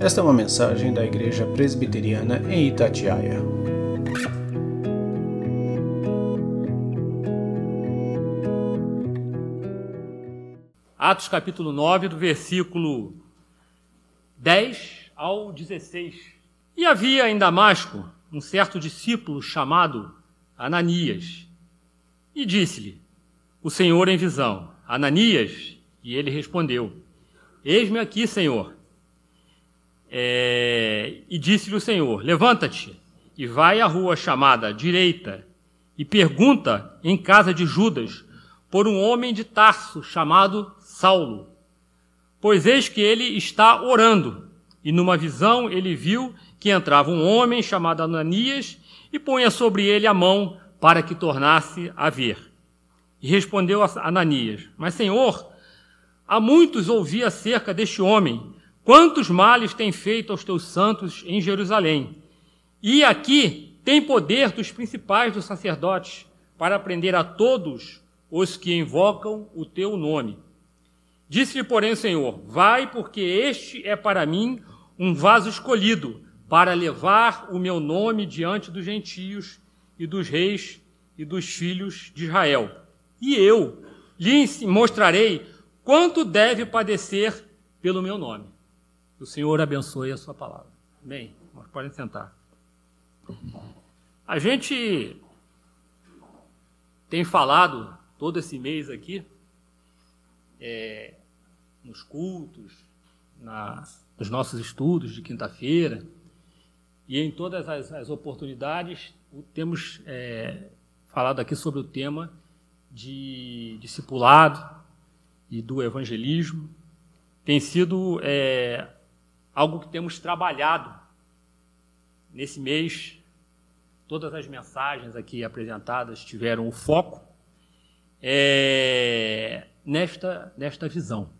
Esta é uma mensagem da Igreja Presbiteriana em Itatiaia. Atos capítulo 9, do versículo 10 ao 16. E havia em Damasco um certo discípulo chamado Ananias. E disse-lhe o Senhor em visão: Ananias. E ele respondeu: Eis-me aqui, Senhor. É... E disse-lhe o Senhor: Levanta-te e vai à rua chamada direita e pergunta em casa de Judas por um homem de Tarso chamado Saulo. Pois eis que ele está orando, e numa visão ele viu que entrava um homem chamado Ananias e punha sobre ele a mão para que tornasse a ver. E respondeu Ananias: Mas, Senhor, há muitos ouvi acerca deste homem, quantos males tem feito aos teus santos em Jerusalém. E aqui tem poder dos principais dos sacerdotes para prender a todos os que invocam o teu nome. Disse-lhe, porém, o Senhor: Vai, porque este é para mim um vaso escolhido para levar o meu nome diante dos gentios e dos reis e dos filhos de Israel. E eu lhe mostrarei quanto deve padecer pelo meu nome. O Senhor abençoe a sua palavra. Bem, podem sentar. A gente tem falado todo esse mês aqui, é, nos cultos, na, nos nossos estudos de quinta-feira, e em todas as, as oportunidades temos é, falado aqui sobre o tema de discipulado e do evangelismo. Tem sido é, algo que temos trabalhado nesse mês. Todas as mensagens aqui apresentadas tiveram o foco é, nesta, nesta visão.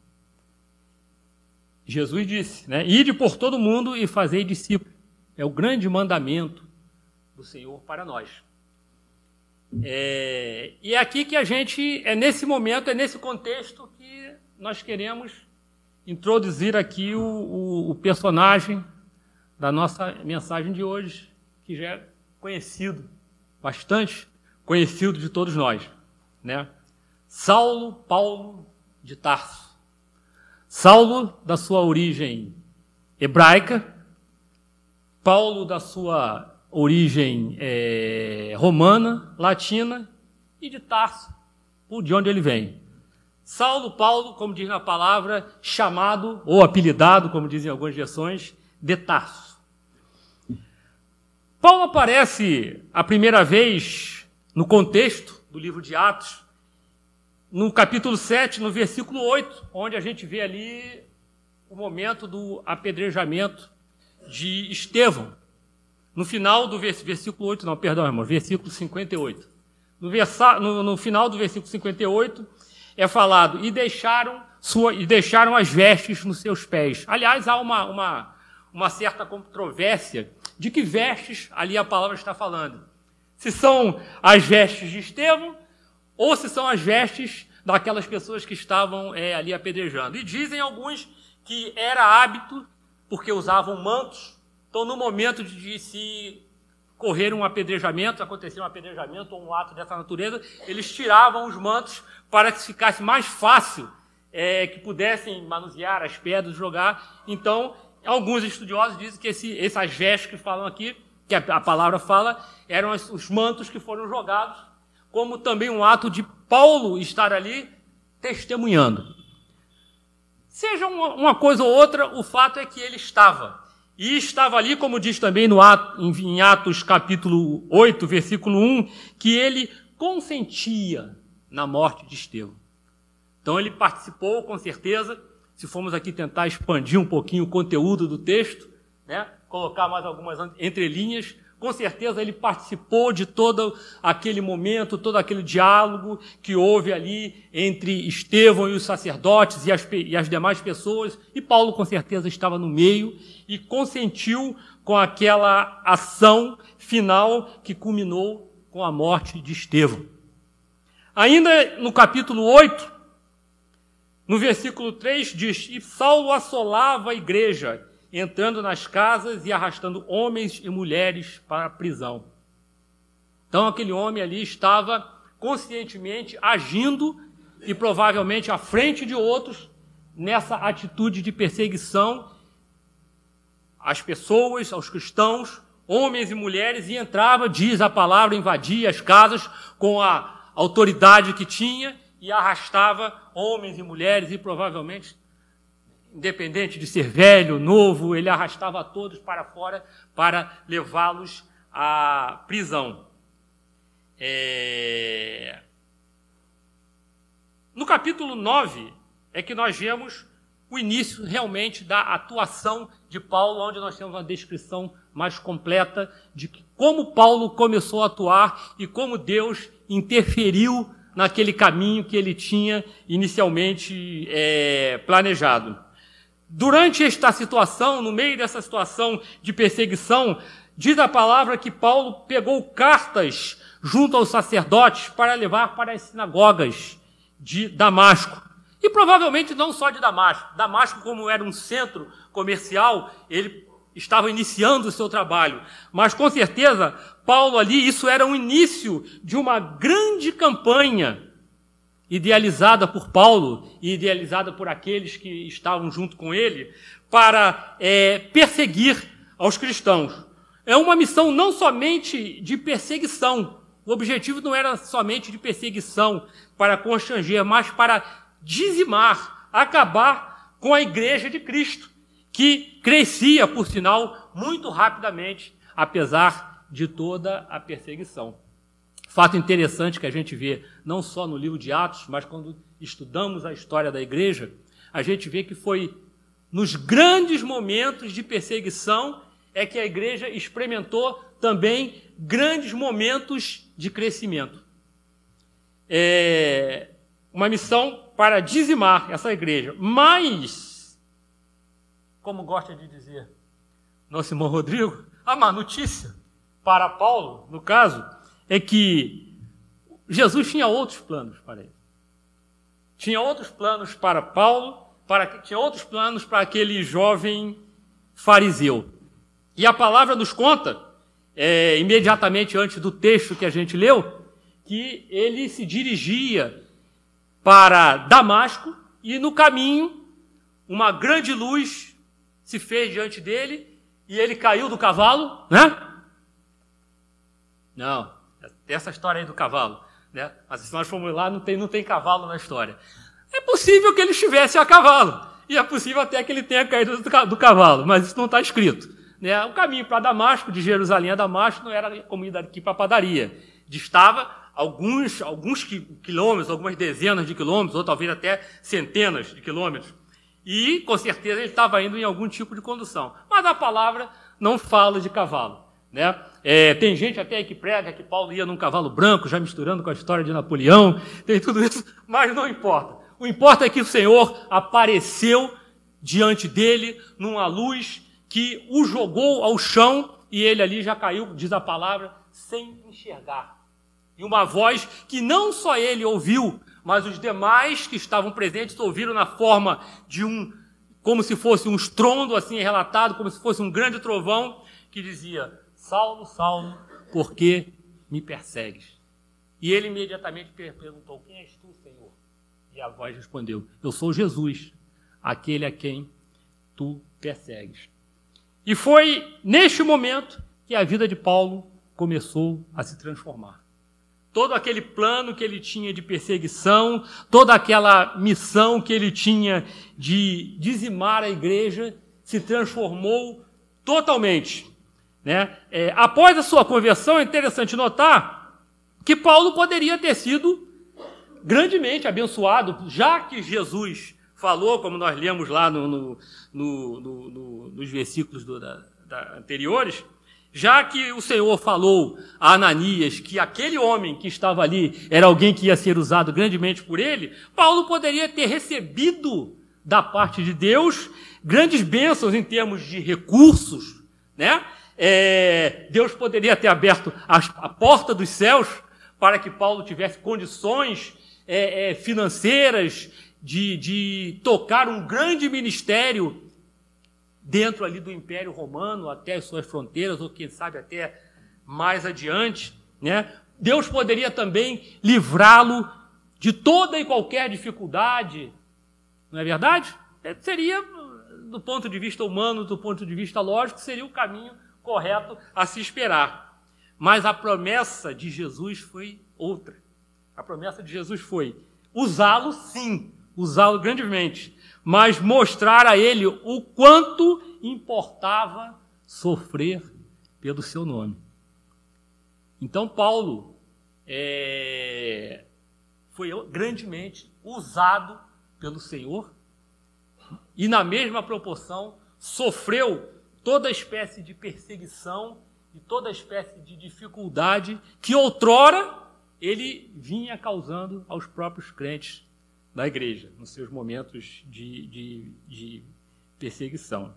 Jesus disse, né? Ide por todo mundo e fazei discípulos. É o grande mandamento do Senhor para nós. É, e é aqui que a gente, é nesse momento, é nesse contexto que nós queremos introduzir aqui o, o, o personagem da nossa mensagem de hoje, que já é conhecido, bastante conhecido de todos nós, né? Saulo Paulo de Tarso. Saulo, da sua origem hebraica, Paulo, da sua origem é, romana, latina e de Tarso, por de onde ele vem. Saulo Paulo, como diz na palavra, chamado ou apelidado, como dizem algumas versões, de Tarso. Paulo aparece a primeira vez no contexto do livro de Atos, no capítulo 7, no versículo 8, onde a gente vê ali o momento do apedrejamento de Estevão. No final do versículo 8, não, perdão, irmão, versículo 58. No, no, no final do versículo 58 é falado, e deixaram, sua, e deixaram as vestes nos seus pés. Aliás, há uma, uma, uma certa controvérsia de que vestes ali a palavra está falando. Se são as vestes de Estevão ou se são as vestes daquelas pessoas que estavam é, ali apedrejando. E dizem alguns que era hábito, porque usavam mantos, então, no momento de se correr um apedrejamento, acontecer um apedrejamento ou um ato dessa natureza, eles tiravam os mantos para que ficasse mais fácil, é, que pudessem manusear as pedras, jogar. Então, alguns estudiosos dizem que esse, essas vestes que falam aqui, que a, a palavra fala, eram os, os mantos que foram jogados, como também um ato de Paulo estar ali testemunhando. Seja uma, uma coisa ou outra, o fato é que ele estava. E estava ali, como diz também no Atos, em Atos capítulo 8, versículo 1, que ele consentia na morte de Estevão. Então ele participou, com certeza, se formos aqui tentar expandir um pouquinho o conteúdo do texto, né, colocar mais algumas entrelinhas, com certeza ele participou de todo aquele momento, todo aquele diálogo que houve ali entre Estevão e os sacerdotes e as, e as demais pessoas, e Paulo com certeza estava no meio e consentiu com aquela ação final que culminou com a morte de Estevão. Ainda no capítulo 8, no versículo 3 diz: E Saulo assolava a igreja entrando nas casas e arrastando homens e mulheres para a prisão. Então, aquele homem ali estava conscientemente agindo e provavelmente à frente de outros nessa atitude de perseguição às pessoas, aos cristãos, homens e mulheres, e entrava, diz a palavra, invadia as casas com a autoridade que tinha e arrastava homens e mulheres e provavelmente independente de ser velho, novo, ele arrastava todos para fora para levá-los à prisão. É... No capítulo 9 é que nós vemos o início realmente da atuação de Paulo, onde nós temos uma descrição mais completa de como Paulo começou a atuar e como Deus interferiu naquele caminho que ele tinha inicialmente é, planejado. Durante esta situação, no meio dessa situação de perseguição, diz a palavra que Paulo pegou cartas junto aos sacerdotes para levar para as sinagogas de Damasco. E provavelmente não só de Damasco. Damasco, como era um centro comercial, ele estava iniciando o seu trabalho. Mas com certeza, Paulo ali, isso era um início de uma grande campanha idealizada por Paulo e idealizada por aqueles que estavam junto com ele para é, perseguir aos cristãos. É uma missão não somente de perseguição. O objetivo não era somente de perseguição para constranger, mas para dizimar, acabar com a igreja de Cristo, que crescia, por sinal, muito rapidamente, apesar de toda a perseguição. Fato interessante que a gente vê não só no livro de Atos, mas quando estudamos a história da igreja, a gente vê que foi nos grandes momentos de perseguição é que a igreja experimentou também grandes momentos de crescimento. É uma missão para dizimar essa igreja. Mas, como gosta de dizer nosso irmão Rodrigo, a má notícia para Paulo, no caso, é que Jesus tinha outros planos para ele. Tinha outros planos para Paulo, para, tinha outros planos para aquele jovem fariseu. E a palavra nos conta, é, imediatamente antes do texto que a gente leu, que ele se dirigia para Damasco e no caminho uma grande luz se fez diante dele e ele caiu do cavalo, né? Não, essa história aí do cavalo, né? Mas se nós formos lá, não tem, não tem cavalo na história. É possível que ele estivesse a cavalo e é possível até que ele tenha caído do, cavalo, mas isso não está escrito. Né? O caminho para Damasco, de Jerusalém a Damasco, não era comida aqui para padaria. Distava alguns, alguns quilômetros, algumas dezenas de quilômetros, ou talvez até centenas de quilômetros. E, com certeza, ele estava indo em algum tipo de condução. Mas a palavra não fala de cavalo. Né? É, tem gente até que prega que Paulo ia num cavalo branco, já misturando com a história de Napoleão, tem tudo isso, mas não importa. O importa é que o Senhor apareceu diante dele numa luz que o jogou ao chão e ele ali já caiu, diz a palavra, sem enxergar. E uma voz que não só ele ouviu, mas os demais que estavam presentes ouviram na forma de um, como se fosse um estrondo assim relatado, como se fosse um grande trovão, que dizia: Saulo, Saulo, por que me persegues? E ele imediatamente perguntou: Quem és tu, Senhor? E a voz respondeu: Eu sou Jesus, aquele a quem tu persegues. E foi neste momento que a vida de Paulo começou a se transformar todo aquele plano que ele tinha de perseguição, toda aquela missão que ele tinha de dizimar a igreja, se transformou totalmente. Né? É, após a sua conversão, é interessante notar que Paulo poderia ter sido grandemente abençoado, já que Jesus falou, como nós lemos lá no, no, no, nos versículos do, da, da, anteriores, já que o Senhor falou a Ananias que aquele homem que estava ali era alguém que ia ser usado grandemente por ele, Paulo poderia ter recebido da parte de Deus grandes bênçãos em termos de recursos, né? É, Deus poderia ter aberto a, a, porta dos céus para que Paulo tivesse condições é, é, financeiras de, de tocar um grande ministério dentro ali do Império Romano, até as suas fronteiras, ou quem sabe até mais adiante, né? Deus poderia também livrá-lo de toda e qualquer dificuldade, não é verdade? É, seria, do ponto de vista humano, do ponto de vista lógico, seria o caminho correto a se esperar. Mas a promessa de Jesus foi outra. A promessa de Jesus foi usá-lo, sim, usá-lo grandemente, mas mostrar a ele o quanto importava sofrer pelo seu nome. Então, Paulo é, foi grandemente usado pelo Senhor e, na mesma proporção, sofreu toda espécie de perseguição e toda espécie de dificuldade que outrora ele vinha causando aos próprios crentes da igreja, nos seus momentos de, de, de perseguição.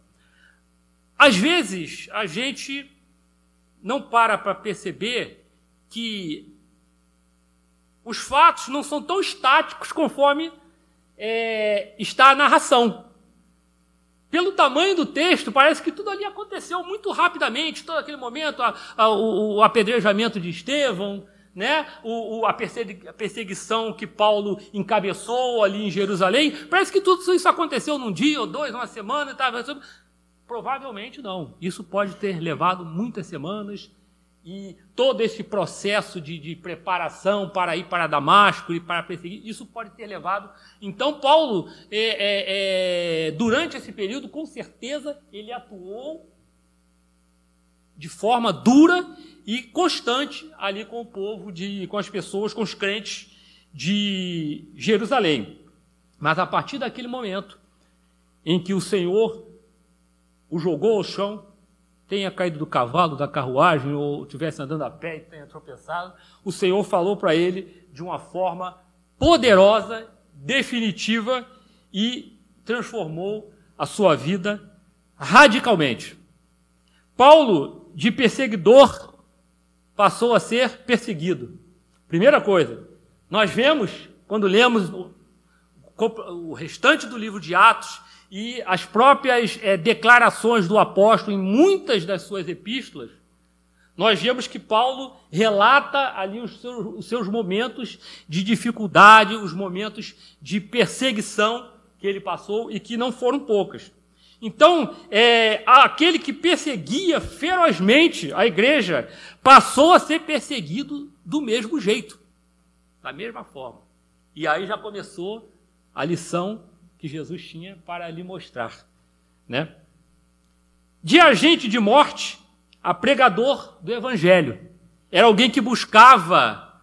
Às vezes, a gente não para para perceber que os fatos não são tão estáticos conforme é, está a narração. Pelo tamanho do texto, parece que tudo ali aconteceu muito rapidamente, todo aquele momento, a, a, o, o, apedrejamento de Estevão, né? O, o, a, perseguição que Paulo encabeçou ali em Jerusalém. Parece que tudo isso aconteceu num dia ou dois, uma semana. Tá? Provavelmente não. Isso pode ter levado muitas semanas, e todo esse processo de, de, preparação para ir para Damasco e para perseguir, isso pode ter levado. Então, Paulo, é, é, é, durante esse período, com certeza, ele atuou de forma dura e constante ali com o povo, de, com as pessoas, com os crentes de Jerusalém. Mas a partir daquele momento em que o Senhor o jogou ao chão, tenha caído do cavalo, da carruagem, ou estivesse andando a pé e tenha tropeçado, o Senhor falou para ele de uma forma poderosa, definitiva e transformou a sua vida radicalmente. Paulo, de perseguidor, passou a ser perseguido. Primeira coisa, nós vemos, quando lemos o restante do livro de Atos, e as próprias é, declarações do apóstolo em muitas das suas epístolas, nós vemos que Paulo relata ali os seus, os seus momentos de dificuldade, os momentos de perseguição que ele passou e que não foram poucas. Então, é, aquele que perseguia ferozmente a igreja passou a ser perseguido do mesmo jeito, da mesma forma. E aí já começou a lição que Jesus tinha para lhe mostrar, né? De agente de morte a pregador do evangelho. Era alguém que buscava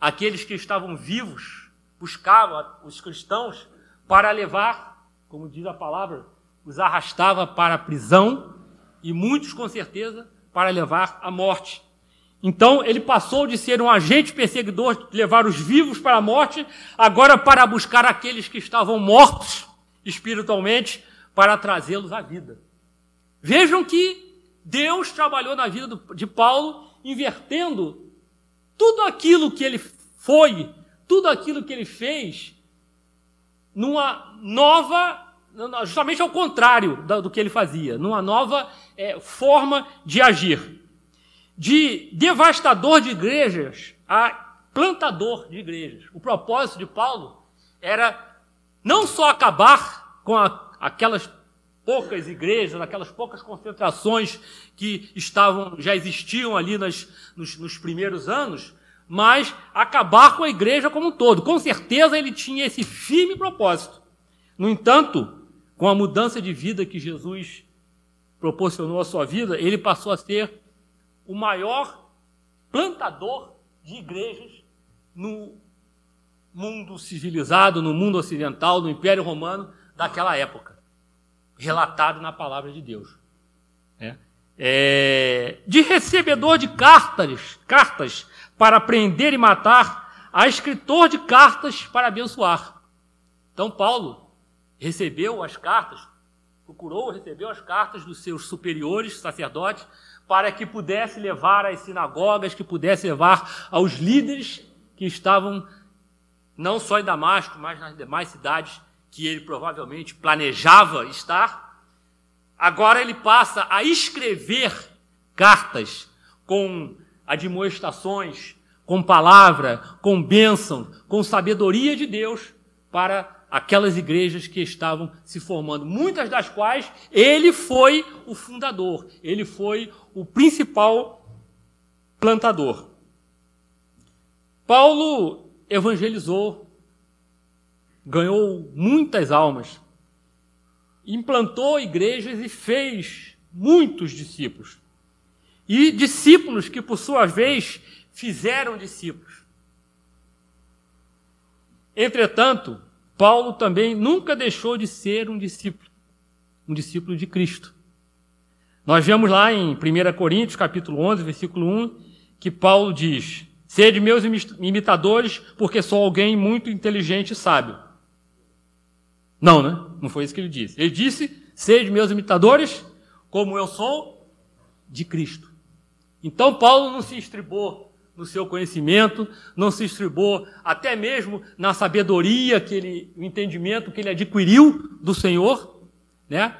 aqueles que estavam vivos, buscava os cristãos para levar, como diz a palavra, os arrastava para a prisão e muitos, com certeza, para levar à morte. Então ele passou de ser um agente perseguidor, levar os vivos para a morte, agora para buscar aqueles que estavam mortos espiritualmente, para trazê-los à vida. Vejam que Deus trabalhou na vida de Paulo, invertendo tudo aquilo que ele foi, tudo aquilo que ele fez, numa nova, justamente ao contrário do que ele fazia, numa nova é, forma de agir de devastador de igrejas a plantador de igrejas. O propósito de Paulo era não só acabar com a, aquelas poucas igrejas, aquelas poucas concentrações que estavam já existiam ali nas, nos, nos primeiros anos, mas acabar com a igreja como um todo. Com certeza ele tinha esse firme propósito. No entanto, com a mudança de vida que Jesus proporcionou à sua vida, ele passou a ser o maior plantador de igrejas no mundo civilizado, no mundo ocidental, no Império Romano daquela época, relatado na palavra de Deus. É. É, de recebedor de cartas, cartas para prender e matar, a escritor de cartas para abençoar. Então Paulo recebeu as cartas, procurou, recebeu as cartas dos seus superiores, sacerdotes, para que pudesse levar às sinagogas, que pudesse levar aos líderes que estavam não só em Damasco, mas nas demais cidades que ele provavelmente planejava estar, agora ele passa a escrever cartas com admoestações, com palavra, com bênção, com sabedoria de Deus para aquelas igrejas que estavam se formando, muitas das quais ele foi o fundador, ele foi o principal plantador. Paulo evangelizou, ganhou muitas almas, implantou igrejas e fez muitos discípulos. E discípulos que, por sua vez, fizeram discípulos. Entretanto, Paulo também nunca deixou de ser um discípulo, um discípulo de Cristo. Nós vemos lá em 1 Coríntios, capítulo 11, versículo 1, que Paulo diz: Sede meus imitadores, porque sou alguém muito inteligente e sábio. Não, né? Não foi isso que ele disse. Ele disse: Sede meus imitadores, como eu sou de Cristo. Então Paulo não se estribou no seu conhecimento, não se estribou até mesmo na sabedoria que ele, o entendimento que ele adquiriu do Senhor, né?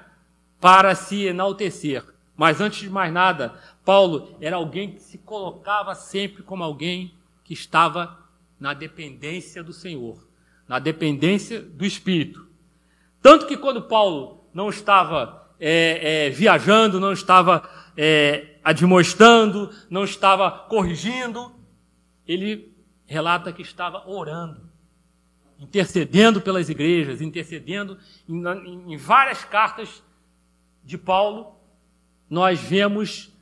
Para se enaltecer. Mas antes de mais nada, Paulo era alguém que se colocava sempre como alguém que estava na dependência do Senhor, na dependência do Espírito. Tanto que quando Paulo não estava é, é, viajando, não estava é, admoestando, não estava corrigindo, ele relata que estava orando, intercedendo pelas igrejas, intercedendo em, em várias cartas de Paulo. Nós vemos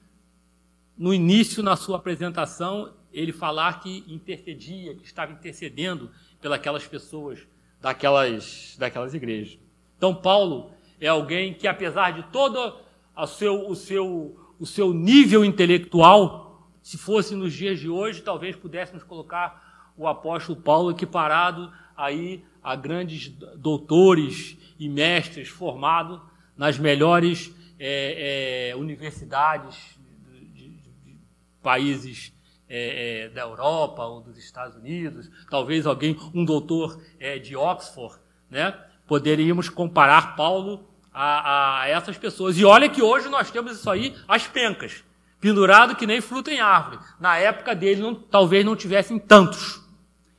no início, na sua apresentação, ele falar que intercedia, que estava intercedendo pelas pessoas daquelas, daquelas igrejas. Então, Paulo é alguém que, apesar de todo o seu, o seu, o seu nível intelectual, se fosse nos dias de hoje, talvez pudéssemos colocar o apóstolo Paulo equiparado aí a grandes doutores e mestres formados nas melhores é, é, universidades de, de, de países é, da Europa ou dos Estados Unidos, talvez alguém, um doutor de Oxford, né? Poderíamos comparar Paulo a, a, essas pessoas. E olha que hoje nós temos isso aí, as pencas, pendurado que nem fruta em árvore. Na época dele, não, talvez não tivessem tantos.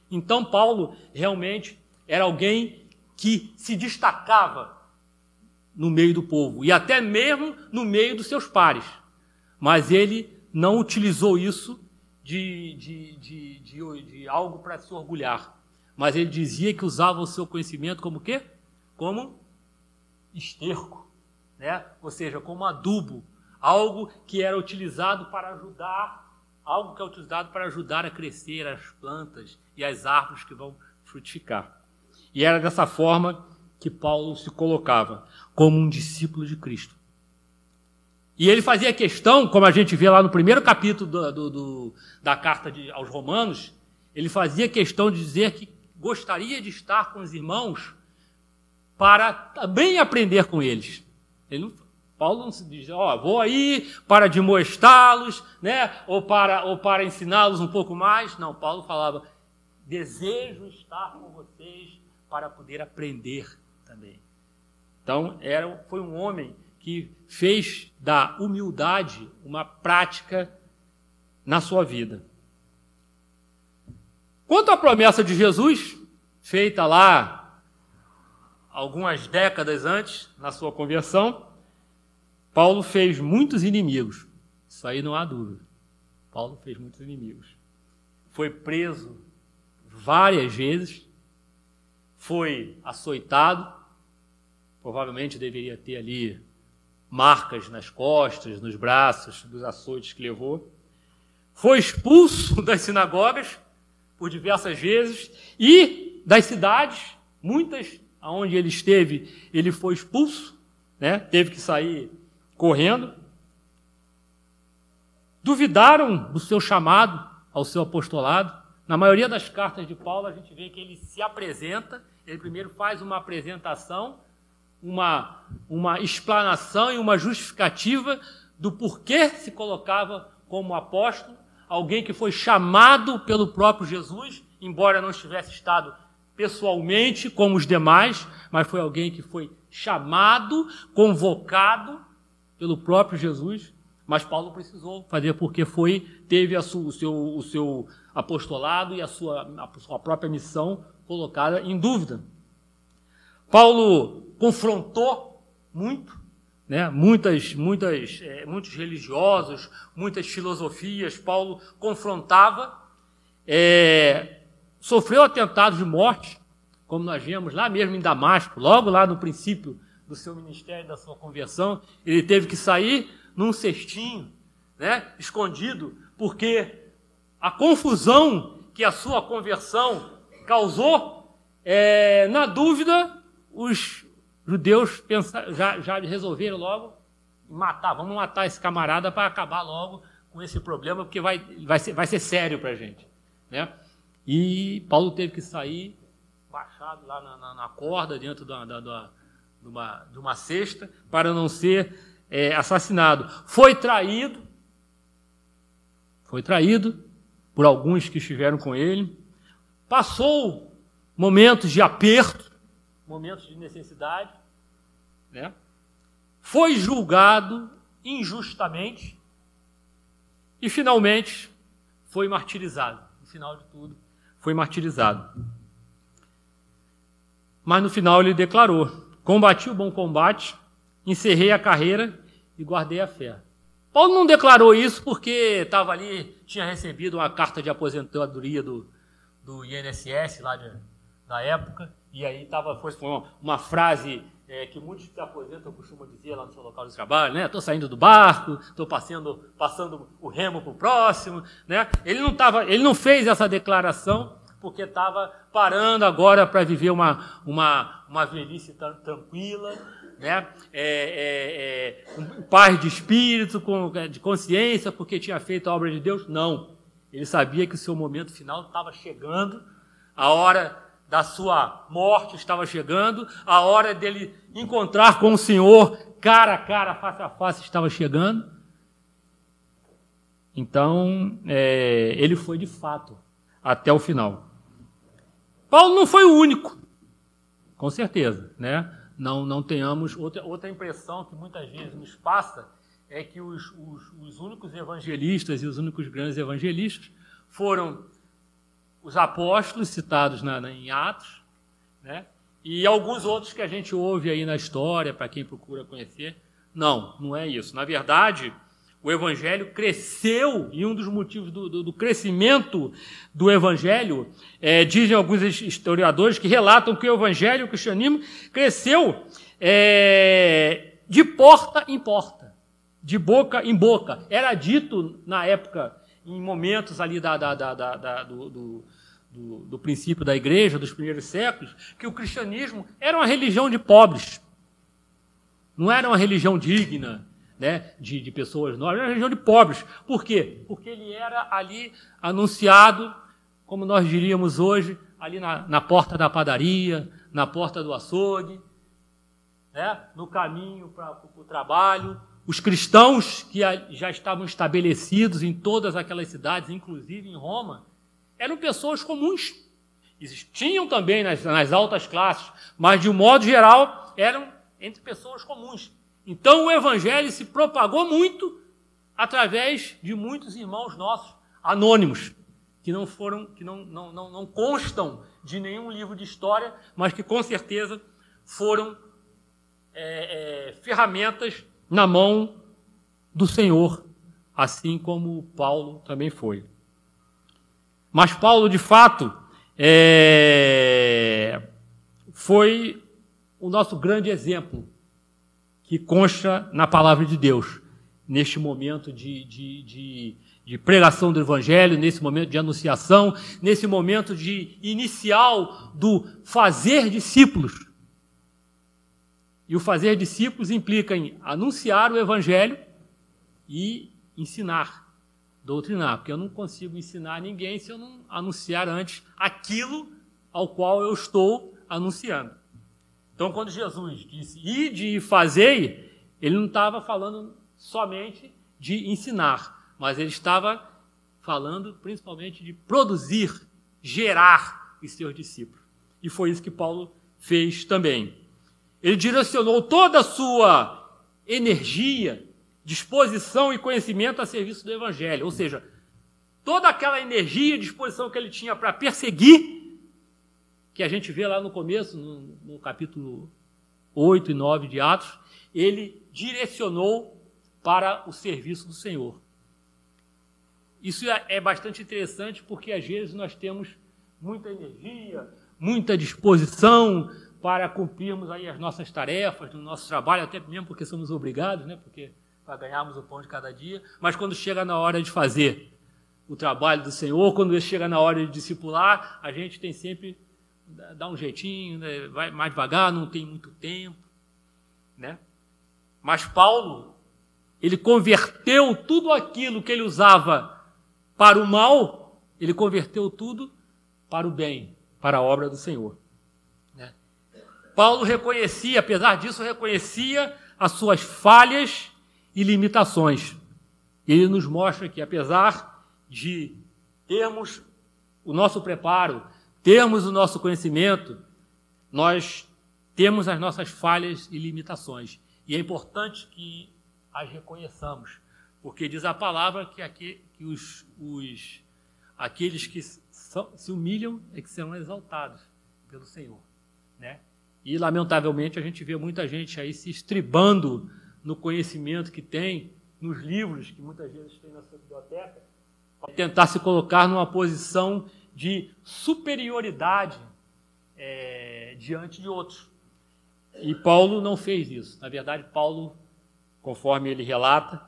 Então, Paulo realmente era alguém que se destacava no meio do povo e até mesmo no meio dos seus pares. Mas ele não utilizou isso de, de, de, de, de algo para se orgulhar. Mas ele dizia que usava o seu conhecimento como quê? como esterco, né? ou seja, como adubo, algo que era utilizado para ajudar, algo que é utilizado para ajudar a crescer as plantas e as árvores que vão frutificar. E era dessa forma que Paulo se colocava, como um discípulo de Cristo. E ele fazia questão, como a gente vê lá no primeiro capítulo do, do, do, da carta de, aos Romanos, ele fazia questão de dizer que gostaria de estar com os irmãos para também aprender com eles. Não, Paulo não se diz, ó, oh, vou aí para demonstrá-los, né? Ou para, ou para ensiná-los um pouco mais. Não, Paulo falava, desejo estar com vocês para poder aprender também. Então, era, foi um homem que fez da humildade uma prática na sua vida. Quanto à promessa de Jesus, feita lá algumas décadas antes, na sua conversão, Paulo fez muitos inimigos. Isso aí não há dúvida. Paulo fez muitos inimigos. Foi preso várias vezes, foi açoitado, provavelmente deveria ter ali marcas nas costas, nos braços, dos açoites que levou. Foi expulso das sinagogas por diversas vezes e das cidades, muitas aonde ele esteve, ele foi expulso, né? teve que sair correndo. Duvidaram do seu chamado ao seu apostolado. Na maioria das cartas de Paulo, a gente vê que ele se apresenta, ele primeiro faz uma apresentação, uma, uma explanação e uma justificativa do porquê se colocava como apóstolo, alguém que foi chamado pelo próprio Jesus, embora não estivesse estado pessoalmente como os demais, mas foi alguém que foi chamado, convocado pelo próprio Jesus, mas Paulo precisou fazer porque foi teve sua, o, seu, o seu apostolado e a sua, a sua própria missão colocada em dúvida. Paulo confrontou muito, né? muitas, muitas, é, muitos religiosos, muitas filosofias. Paulo confrontava, é, sofreu atentados de morte, como nós vemos lá mesmo em Damasco, logo lá no princípio do seu ministério, da sua conversão, ele teve que sair num cestinho, né, escondido, porque a confusão que a sua conversão causou, é, na dúvida, os judeus já, já resolveram logo matar, vamos matar esse camarada para acabar logo com esse problema, porque vai, vai, ser, vai ser sério para a gente. Né? E Paulo teve que sair baixado lá na, na, na corda, dentro da, da, da, de, uma, de uma cesta, para não ser é, assassinado. Foi traído, foi traído por alguns que estiveram com ele, passou momentos de aperto, momentos de necessidade, né? foi julgado injustamente e finalmente foi martirizado. No final de tudo, foi martirizado. Mas no final ele declarou: Combati o bom combate, encerrei a carreira e guardei a fé. Paulo não declarou isso porque estava ali, tinha recebido uma carta de aposentadoria do, do INSS lá de, da época, e aí tava, foi uma, uma frase é, que muitos que se aposentam costumam dizer lá no seu local de trabalho, né? Estou saindo do barco, estou passando, passando o remo para o próximo, né? Ele não tava, ele não fez essa declaração porque estava parando agora para viver uma, uma, uma velhice tranquila, né? É, é, é, paz de espírito, com, de consciência, porque tinha feito a obra de Deus. Não. Ele sabia que o seu momento final estava chegando, a hora da sua morte estava chegando, a hora dele encontrar com o Senhor cara a cara, face a face, estava chegando. Então, é, ele foi de fato até o final. Paulo não foi o único, com certeza, né? Não, não tenhamos outra, outra impressão que muitas vezes nos passa é que os, os, os únicos evangelistas e os únicos grandes evangelistas foram os apóstolos citados na, na, em Atos, né? E alguns outros que a gente ouve aí na história, para quem procura conhecer. Não, não é isso. Na verdade, o Evangelho cresceu, e um dos motivos do, do, do crescimento do Evangelho, é, dizem alguns historiadores que relatam que o Evangelho, o cristianismo, cresceu é, de porta em porta, de boca em boca. Era dito na época, em momentos ali da, da, da, da do, do, do, do princípio da igreja, dos primeiros séculos, que o cristianismo era uma religião de pobres, não era uma religião digna né, de, de pessoas nobres, era uma região de pobres. Por quê? Porque ele era ali anunciado, como nós diríamos hoje, ali na, na porta da padaria, na porta do açougue, né, no caminho para o trabalho. Os cristãos que já estavam estabelecidos em todas aquelas cidades, inclusive em Roma, eram pessoas comuns. Existiam também nas, nas altas classes, mas de um modo geral eram entre pessoas comuns. Então o evangelho se propagou muito através de muitos irmãos nossos, anônimos, que não foram, que não, não, não, não constam de nenhum livro de história, mas que com certeza foram é, é, ferramentas na mão do Senhor, assim como Paulo também foi. Mas Paulo, de fato, é, foi o nosso grande exemplo que consta na palavra de Deus, neste momento de, de, de, de, pregação do Evangelho, nesse momento de anunciação, nesse momento de inicial do fazer discípulos. E o fazer discípulos implica em anunciar o Evangelho e ensinar, doutrinar, porque eu não consigo ensinar ninguém se eu não anunciar antes aquilo ao qual eu estou anunciando. Então, quando Jesus disse ide e fazei, ele não estava falando somente de ensinar, mas ele estava falando principalmente de produzir, gerar os seus discípulos. E foi isso que Paulo fez também. Ele direcionou toda a sua energia, disposição e conhecimento a serviço do Evangelho. Ou seja, toda aquela energia e disposição que ele tinha para perseguir, que a gente vê lá no começo, no, no capítulo 8 e 9 de Atos, ele direcionou para o serviço do Senhor. Isso é, é bastante interessante porque às vezes nós temos muita energia, muita disposição para cumprirmos aí as nossas tarefas, no nosso trabalho, até mesmo porque somos obrigados, né? Porque para ganharmos o pão de cada dia. Mas quando chega na hora de fazer o trabalho do Senhor, quando chega na hora de discipular, a gente tem sempre dá um jeitinho, né? vai mais devagar, não tem muito tempo, né? Mas Paulo, ele converteu tudo aquilo que ele usava para o mal, ele converteu tudo para o bem, para a obra do Senhor. Paulo reconhecia, apesar disso, reconhecia as suas falhas e limitações. Ele nos mostra que, apesar de termos o nosso preparo, termos o nosso conhecimento, nós temos as nossas falhas e limitações. E é importante que as reconheçamos, porque diz a palavra que, aqui, que os, os, aqueles que são, se humilham é que serão exaltados pelo Senhor. Né? E, lamentavelmente, a gente vê muita gente aí se estribando no conhecimento que tem, nos livros que muitas vezes tem na sua biblioteca, para tentar se colocar numa posição de superioridade é, diante de outros. E Paulo não fez isso. Na verdade, Paulo, conforme ele relata,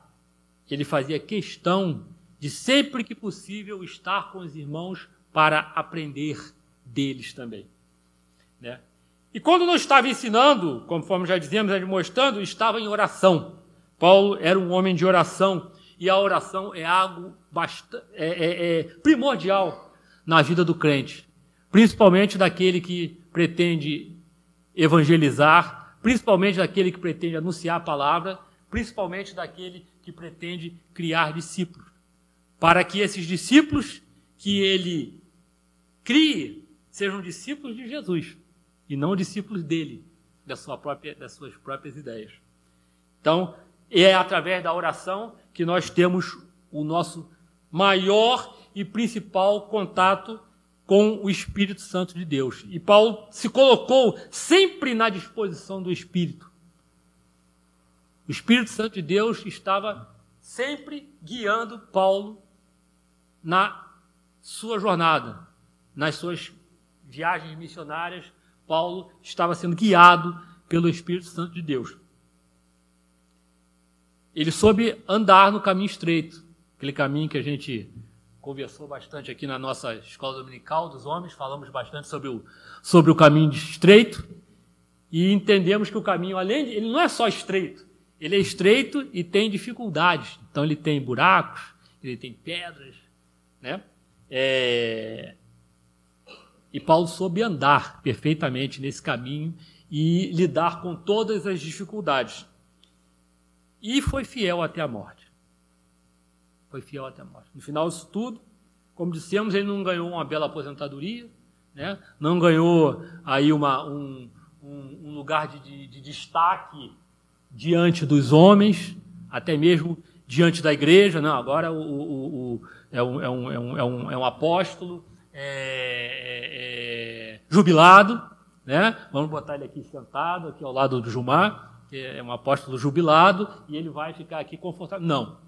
ele fazia questão de sempre que possível estar com os irmãos para aprender deles também. Né? E quando não estava ensinando, conforme já dizemos, mostrando, estava em oração. Paulo era um homem de oração e a oração é algo bastante, é, é, é primordial na vida do crente, principalmente daquele que pretende evangelizar, principalmente daquele que pretende anunciar a palavra, principalmente daquele que pretende criar discípulos, para que esses discípulos que ele crie sejam discípulos de Jesus e não discípulos dele, da sua própria, das suas próprias ideias. Então, é através da oração que nós temos o nosso maior e principal contato com o Espírito Santo de Deus. E Paulo se colocou sempre na disposição do Espírito. O Espírito Santo de Deus estava sempre guiando Paulo na sua jornada, nas suas viagens missionárias. Paulo estava sendo guiado pelo Espírito Santo de Deus. Ele soube andar no caminho estreito, aquele caminho que a gente conversou bastante aqui na nossa escola dominical dos homens, falamos bastante sobre o, sobre o caminho estreito e entendemos que o caminho, além de, ele não é só estreito, ele é estreito e tem dificuldades. Então ele tem buracos, ele tem pedras, né? É... E Paulo soube andar perfeitamente nesse caminho e lidar com todas as dificuldades. E foi fiel até a morte foi fiel até a morte. No final disso tudo, como dissemos, ele não ganhou uma bela aposentadoria, né? não ganhou aí uma, um, um, lugar de, de, de destaque diante dos homens, até mesmo diante da igreja. Não, agora o, o, o, é, um, é, um, é, um, é, um, é um apóstolo é, é, é, jubilado. Né? Vamos botar ele aqui sentado, aqui ao lado do Jumar, que é um apóstolo jubilado, e ele vai ficar aqui confortável. Não.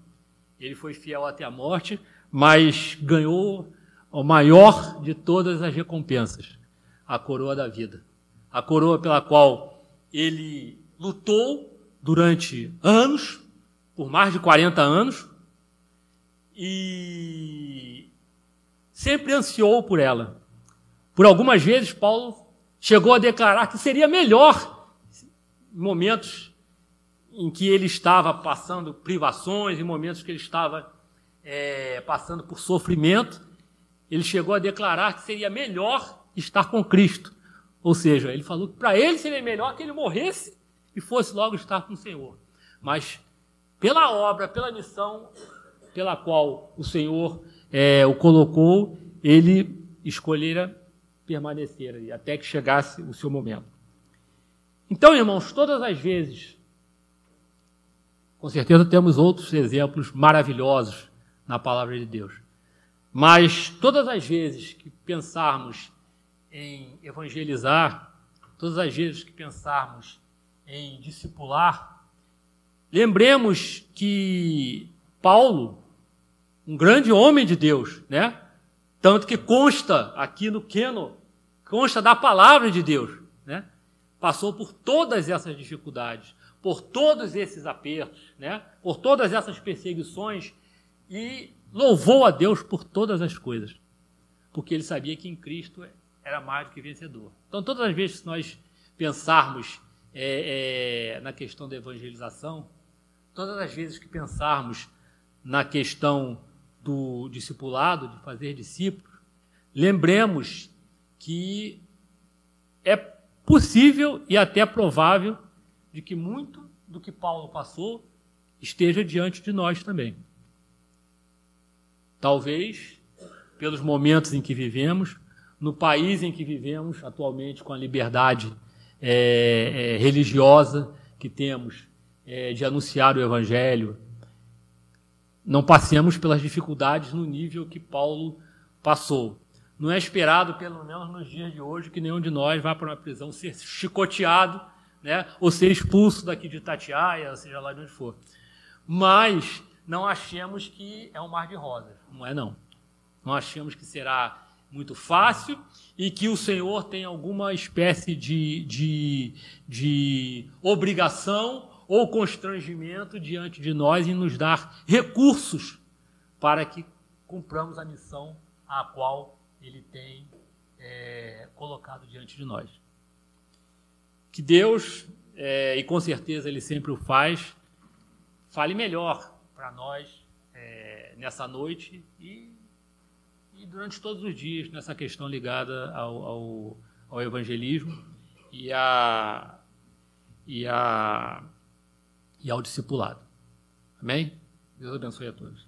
Ele foi fiel até a morte, mas ganhou o maior de todas as recompensas, a coroa da vida. A coroa pela qual ele lutou durante anos, por mais de 40 anos, e sempre ansiou por ela. Por algumas vezes, Paulo chegou a declarar que seria melhor, momentos em que ele estava passando privações, em momentos que ele estava é, passando por sofrimento, ele chegou a declarar que seria melhor estar com Cristo. Ou seja, ele falou que para ele seria melhor que ele morresse e fosse logo estar com o Senhor. Mas pela obra, pela missão pela qual o Senhor é, o colocou, ele escolhera permanecer ali, até que chegasse o seu momento. Então, irmãos, todas as vezes Com certeza temos outros exemplos maravilhosos na palavra de Deus. Mas todas as vezes que pensarmos em evangelizar, todas as vezes que pensarmos em discipular, lembremos que Paulo, um grande homem de Deus, né? Tanto que consta aqui no Queno, consta da palavra de Deus, né? Passou por todas essas dificuldades, por todos esses apertos, né? Por todas essas perseguições e louvou a Deus por todas as coisas, porque ele sabia que em Cristo era mais do que vencedor. Então, todas as vezes que nós pensarmos é, é, na questão da evangelização, todas as vezes que pensarmos na questão do discipulado, de fazer discípulos, lembremos que é possível e até provável de que muito do que Paulo passou esteja diante de nós também. Talvez pelos momentos em que vivemos, no país em que vivemos atualmente, com a liberdade é, é, religiosa que temos é, de anunciar o Evangelho, não passemos pelas dificuldades no nível que Paulo passou. Não é esperado, pelo menos nos dias de hoje, que nenhum de nós vá para uma prisão ser chicoteado, né, ou ser expulso daqui de Tatiaia, seja lá de onde for. Mas não achemos que é um mar de rosas. Não é, não. Não achemos que será muito fácil e que o Senhor tem alguma espécie de, de, de obrigação ou constrangimento diante de nós em nos dar recursos para que cumpramos a missão a qual Ele tem é, colocado diante de nós. Que Deus, é, e com certeza Ele sempre o faz, fale melhor para nós é, nessa noite e, e, durante todos os dias nessa questão ligada ao, ao, ao evangelismo e, a, e, a, e ao discipulado. Amém? Deus abençoe a todos.